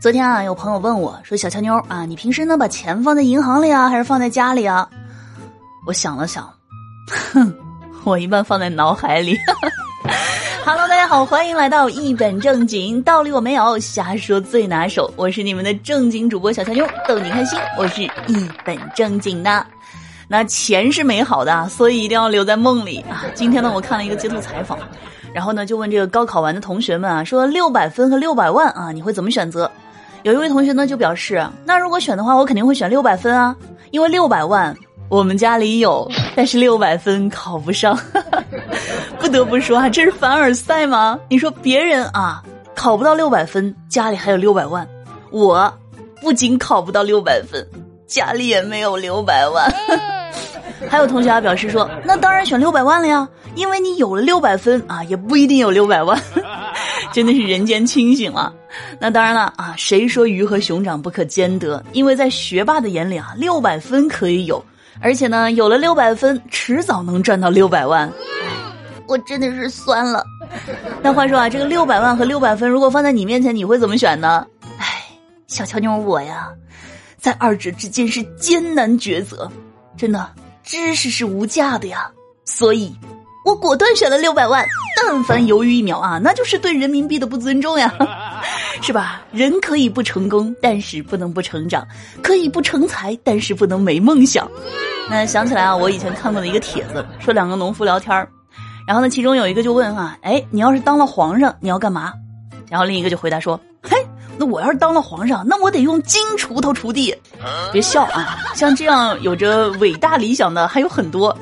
昨天啊，有朋友问我说：“小乔妞啊，你平时呢把钱放在银行里啊，还是放在家里啊？”我想了想，哼，我一般放在脑海里。Hello，大家好，欢迎来到一本正经，道理我没有，瞎说最拿手。我是你们的正经主播小乔妞，逗你开心。我是一本正经的。那钱是美好的，所以一定要留在梦里啊。今天呢，我看了一个街头采访，然后呢就问这个高考完的同学们啊，说六百分和六百万啊，你会怎么选择？有一位同学呢就表示，那如果选的话，我肯定会选六百分啊，因为六百万我们家里有，但是六百分考不上。不得不说啊，这是凡尔赛吗？你说别人啊考不到六百分，家里还有六百万，我不仅考不到六百分，家里也没有六百万。还有同学啊表示说，那当然选六百万了呀，因为你有了六百分啊，也不一定有六百万。真的是人间清醒了，那当然了啊！谁说鱼和熊掌不可兼得？因为在学霸的眼里啊，六百分可以有，而且呢，有了六百分，迟早能赚到六百万。我真的是酸了。那话说啊，这个六百万和六百分，如果放在你面前，你会怎么选呢？哎，小乔妞我呀，在二者之间是艰难抉择。真的，知识是无价的呀，所以。我果断选了六百万，但凡犹豫一秒啊，那就是对人民币的不尊重呀，是吧？人可以不成功，但是不能不成长；可以不成才，但是不能没梦想。那想起来啊，我以前看过的一个帖子，说两个农夫聊天，然后呢，其中有一个就问啊，哎，你要是当了皇上，你要干嘛？然后另一个就回答说，嘿，那我要是当了皇上，那我得用金锄头锄地。别笑啊，像这样有着伟大理想的还有很多。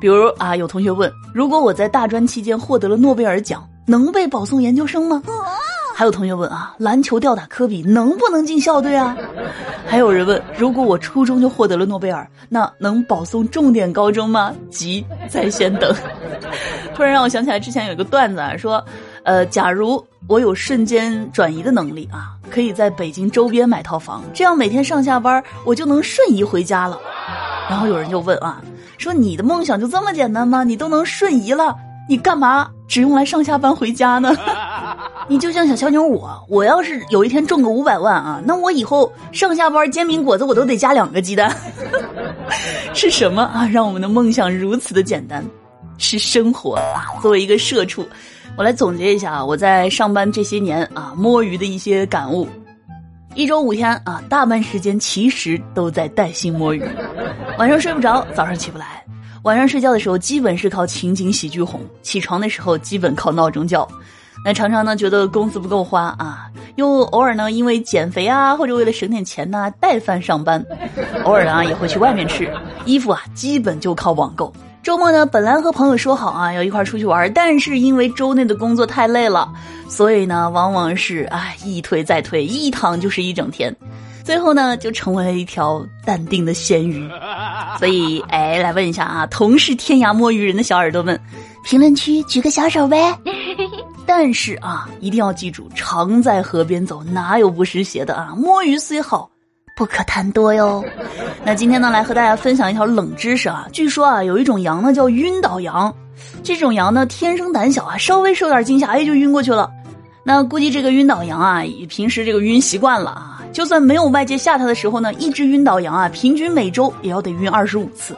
比如啊，有同学问：如果我在大专期间获得了诺贝尔奖，能被保送研究生吗？还有同学问啊，篮球吊打科比能不能进校队啊？还有人问：如果我初中就获得了诺贝尔，那能保送重点高中吗？急，在线等。突然让我想起来之前有一个段子啊，说，呃，假如我有瞬间转移的能力啊，可以在北京周边买套房，这样每天上下班我就能瞬移回家了。然后有人就问啊。说你的梦想就这么简单吗？你都能瞬移了，你干嘛只用来上下班回家呢？你就像小乔妞我，我要是有一天中个五百万啊，那我以后上下班煎饼果子我都得加两个鸡蛋。是什么啊？让我们的梦想如此的简单？是生活啊！作为一个社畜，我来总结一下啊，我在上班这些年啊摸鱼的一些感悟。一周五天啊，大半时间其实都在带薪摸鱼，晚上睡不着，早上起不来，晚上睡觉的时候基本是靠情景喜剧哄，起床的时候基本靠闹钟叫，那常常呢觉得工资不够花啊，又偶尔呢因为减肥啊或者为了省点钱呢带饭上班，偶尔啊也会去外面吃，衣服啊基本就靠网购。周末呢，本来和朋友说好啊，要一块出去玩，但是因为周内的工作太累了，所以呢，往往是哎一推再推，一躺就是一整天，最后呢，就成为了一条淡定的咸鱼。所以，哎，来问一下啊，同是天涯摸鱼人的小耳朵们，评论区举个小手呗。但是啊，一定要记住，常在河边走，哪有不湿鞋的啊？摸鱼虽好。不可贪多哟。那今天呢，来和大家分享一条冷知识啊。据说啊，有一种羊呢叫晕倒羊，这种羊呢天生胆小啊，稍微受点惊吓，哎就晕过去了。那估计这个晕倒羊啊，平时这个晕习惯了啊，就算没有外界吓它的时候呢，一只晕倒羊啊，平均每周也要得晕二十五次。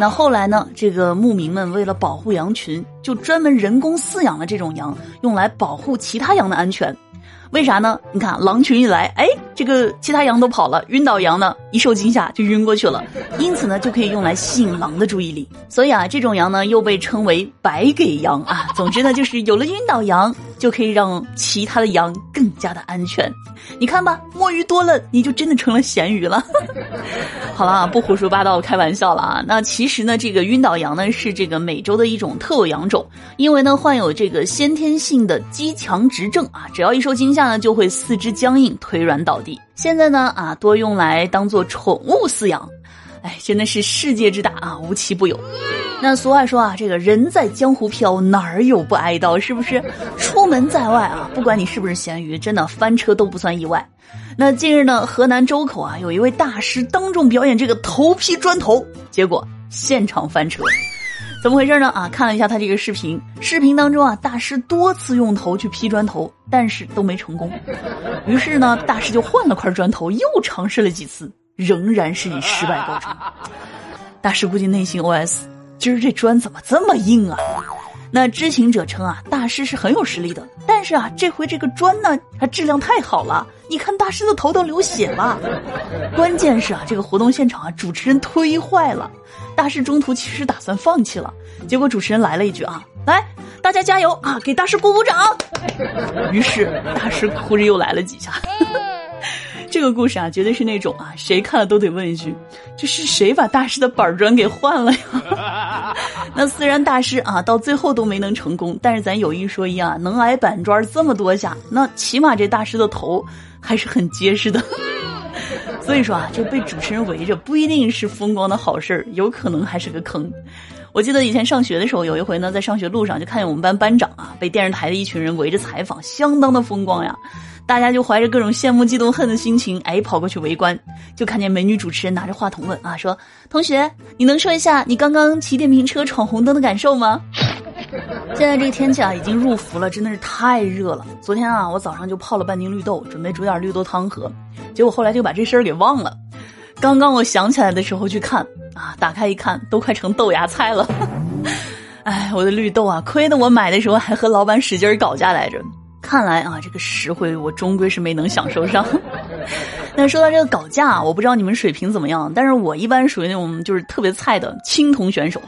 那后来呢，这个牧民们为了保护羊群，就专门人工饲养了这种羊，用来保护其他羊的安全。为啥呢？你看狼群一来，哎，这个其他羊都跑了，晕倒羊呢一受惊吓就晕过去了，因此呢就可以用来吸引狼的注意力。所以啊，这种羊呢又被称为白给羊啊。总之呢，就是有了晕倒羊。就可以让其他的羊更加的安全，你看吧，摸鱼多了，你就真的成了咸鱼了。好了，不胡说八道，开玩笑了啊。那其实呢，这个晕倒羊呢是这个美洲的一种特有羊种，因为呢患有这个先天性的肌强直症啊，只要一受惊吓呢，就会四肢僵硬、腿软倒地。现在呢啊，多用来当做宠物饲养。哎，真的是世界之大啊，无奇不有。那俗话说啊，这个人在江湖飘，哪儿有不挨刀？是不是？出门在外啊，不管你是不是咸鱼，真的翻车都不算意外。那近日呢，河南周口啊，有一位大师当众表演这个头劈砖头，结果现场翻车。怎么回事呢？啊，看了一下他这个视频，视频当中啊，大师多次用头去劈砖头，但是都没成功。于是呢，大师就换了块砖头，又尝试了几次，仍然是以失败告终。大师估计内心 OS：今儿这砖怎么这么硬啊？那知情者称啊，大师是很有实力的，但是啊，这回这个砖呢，它质量太好了，你看大师的头都流血了。关键是啊，这个活动现场啊，主持人忒坏了，大师中途其实打算放弃了，结果主持人来了一句啊，来，大家加油啊，给大师鼓鼓掌。于是大师哭着又来了几下。这个故事啊，绝对是那种啊，谁看了都得问一句：这是谁把大师的板砖给换了呀？那虽然大师啊到最后都没能成功，但是咱有一说一啊，能挨板砖这么多下，那起码这大师的头还是很结实的。所以说啊，这被主持人围着不一定是风光的好事儿，有可能还是个坑。我记得以前上学的时候，有一回呢，在上学路上就看见我们班班长啊被电视台的一群人围着采访，相当的风光呀。大家就怀着各种羡慕、嫉妒、恨的心情，哎，跑过去围观，就看见美女主持人拿着话筒问啊，说：“同学，你能说一下你刚刚骑电瓶车闯红灯的感受吗？”现在这个天气啊，已经入伏了，真的是太热了。昨天啊，我早上就泡了半斤绿豆，准备煮点绿豆汤喝，结果后来就把这事儿给忘了。刚刚我想起来的时候去看啊，打开一看，都快成豆芽菜了。哎，我的绿豆啊，亏得我买的时候还和老板使劲搞价来着。看来啊，这个实惠我终归是没能享受上。那说到这个搞价，我不知道你们水平怎么样，但是我一般属于那种就是特别菜的青铜选手。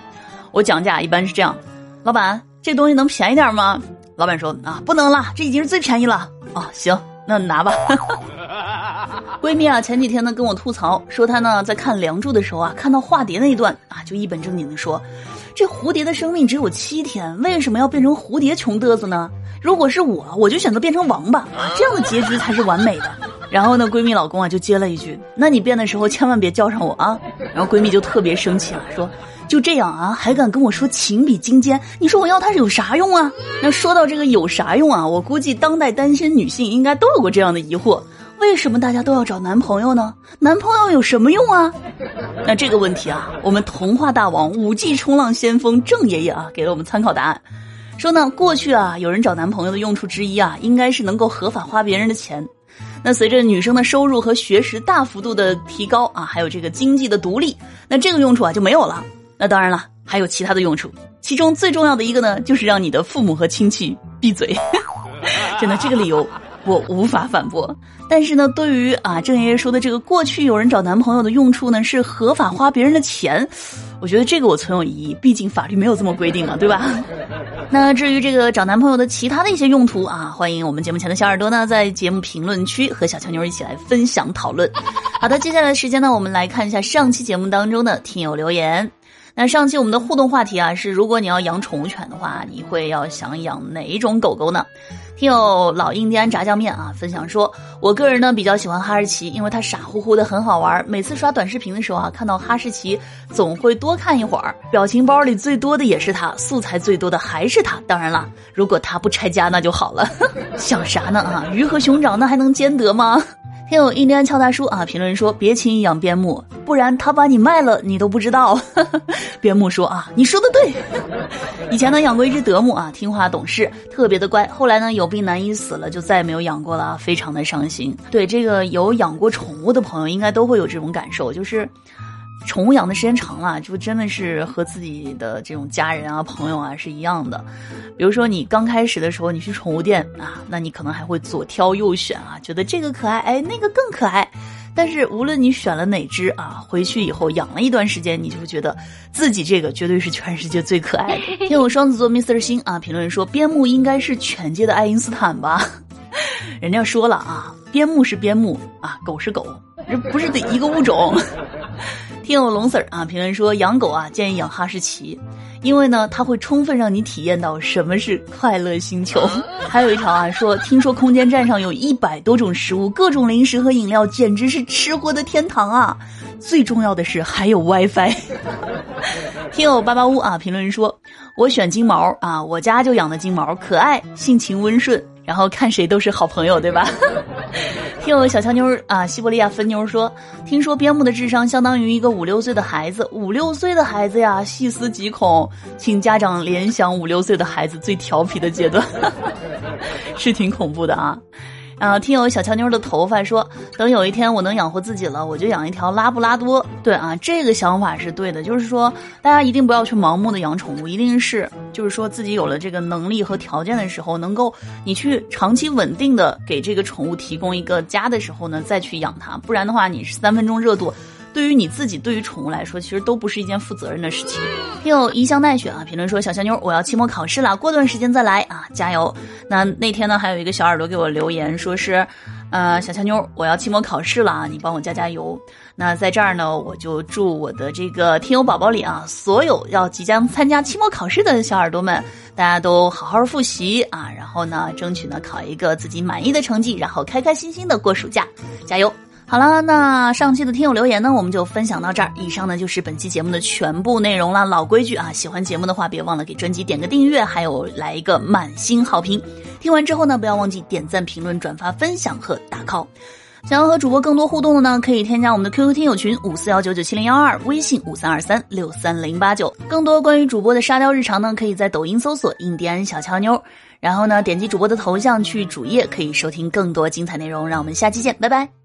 我讲价一般是这样：老板，这东西能便宜点吗？老板说啊，不能了，这已经是最便宜了。哦，行，那拿吧。闺蜜啊，前几天呢跟我吐槽说，她呢在看《梁祝》的时候啊，看到化蝶那一段啊，就一本正经的说，这蝴蝶的生命只有七天，为什么要变成蝴蝶穷嘚瑟呢？如果是我，我就选择变成王八啊，这样的结局才是完美的。然后呢，闺蜜老公啊就接了一句：“那你变的时候千万别叫上我啊。”然后闺蜜就特别生气了，说：“就这样啊，还敢跟我说情比金坚？你说我要他是有啥用啊？”那说到这个有啥用啊？我估计当代单身女性应该都有过这样的疑惑：为什么大家都要找男朋友呢？男朋友有什么用啊？那这个问题啊，我们童话大王、五 G 冲浪先锋郑爷爷啊给了我们参考答案。说呢，过去啊，有人找男朋友的用处之一啊，应该是能够合法花别人的钱。那随着女生的收入和学识大幅度的提高啊，还有这个经济的独立，那这个用处啊就没有了。那当然了，还有其他的用处，其中最重要的一个呢，就是让你的父母和亲戚闭嘴。真的，这个理由我无法反驳。但是呢，对于啊郑爷爷说的这个过去有人找男朋友的用处呢，是合法花别人的钱。我觉得这个我存有疑义，毕竟法律没有这么规定嘛，对吧？那至于这个找男朋友的其他的一些用途啊，欢迎我们节目前的小耳朵呢，在节目评论区和小乔妞一起来分享讨论。好的，接下来的时间呢，我们来看一下上期节目当中的听友留言。那上期我们的互动话题啊是，如果你要养宠物犬的话，你会要想养哪一种狗狗呢？听友老印第安炸酱面啊分享说，我个人呢比较喜欢哈士奇，因为它傻乎乎的很好玩。每次刷短视频的时候啊，看到哈士奇总会多看一会儿，表情包里最多的也是它，素材最多的还是它。当然了，如果它不拆家那就好了。想啥呢啊？鱼和熊掌那还能兼得吗？听友印第安乔大叔啊，评论说别轻易养边牧，不然他把你卖了你都不知道。边牧说啊，你说的对。以前呢养过一只德牧啊，听话懂事，特别的乖。后来呢有病难医死了，就再也没有养过了，非常的伤心。对这个有养过宠物的朋友，应该都会有这种感受，就是。宠物养的时间长了，就真的是和自己的这种家人啊、朋友啊是一样的。比如说你刚开始的时候，你去宠物店啊，那你可能还会左挑右选啊，觉得这个可爱，哎，那个更可爱。但是无论你选了哪只啊，回去以后养了一段时间，你就会觉得自己这个绝对是全世界最可爱的。听我双子座 Mr 星啊，评论说边牧应该是犬界的爱因斯坦吧？人家说了啊，边牧是边牧啊，狗是狗，这不是得一个物种。听友龙 Sir 啊，评论说养狗啊，建议养哈士奇，因为呢，它会充分让你体验到什么是快乐星球。还有一条啊，说听说空间站上有一百多种食物，各种零食和饮料，简直是吃货的天堂啊！最重要的是还有 WiFi。听友八八屋啊，评论说，我选金毛啊，我家就养的金毛，可爱，性情温顺，然后看谁都是好朋友，对吧？听我小乔妞啊，西伯利亚分妞说，听说边牧的智商相当于一个五六岁的孩子，五六岁的孩子呀，细思极恐，请家长联想五六岁的孩子最调皮的阶段，是挺恐怖的啊。啊，听友小乔妞的头发说，等有一天我能养活自己了，我就养一条拉布拉多。对啊，这个想法是对的，就是说大家一定不要去盲目的养宠物，一定是就是说自己有了这个能力和条件的时候，能够你去长期稳定的给这个宠物提供一个家的时候呢，再去养它，不然的话你是三分钟热度。对于你自己，对于宠物来说，其实都不是一件负责任的事情。听友一香奈雪啊，评论说：“小小妞，我要期末考试了，过段时间再来啊，加油！”那那天呢，还有一个小耳朵给我留言，说是：“呃，小乔妞，我要期末考试了啊，你帮我加加油。”那在这儿呢，我就祝我的这个听友宝宝里啊，所有要即将参加期末考试的小耳朵们，大家都好好复习啊，然后呢，争取呢考一个自己满意的成绩，然后开开心心的过暑假，加油！好了，那上期的听友留言呢，我们就分享到这儿。以上呢就是本期节目的全部内容了。老规矩啊，喜欢节目的话，别忘了给专辑点个订阅，还有来一个满星好评。听完之后呢，不要忘记点赞、评论、转发、分享和打 call。想要和主播更多互动的呢，可以添加我们的 QQ 听友群五四幺九九七零幺二，微信五三二三六三零八九。更多关于主播的沙雕日常呢，可以在抖音搜索“印第安小乔妞”，然后呢点击主播的头像去主页，可以收听更多精彩内容。让我们下期见，拜拜。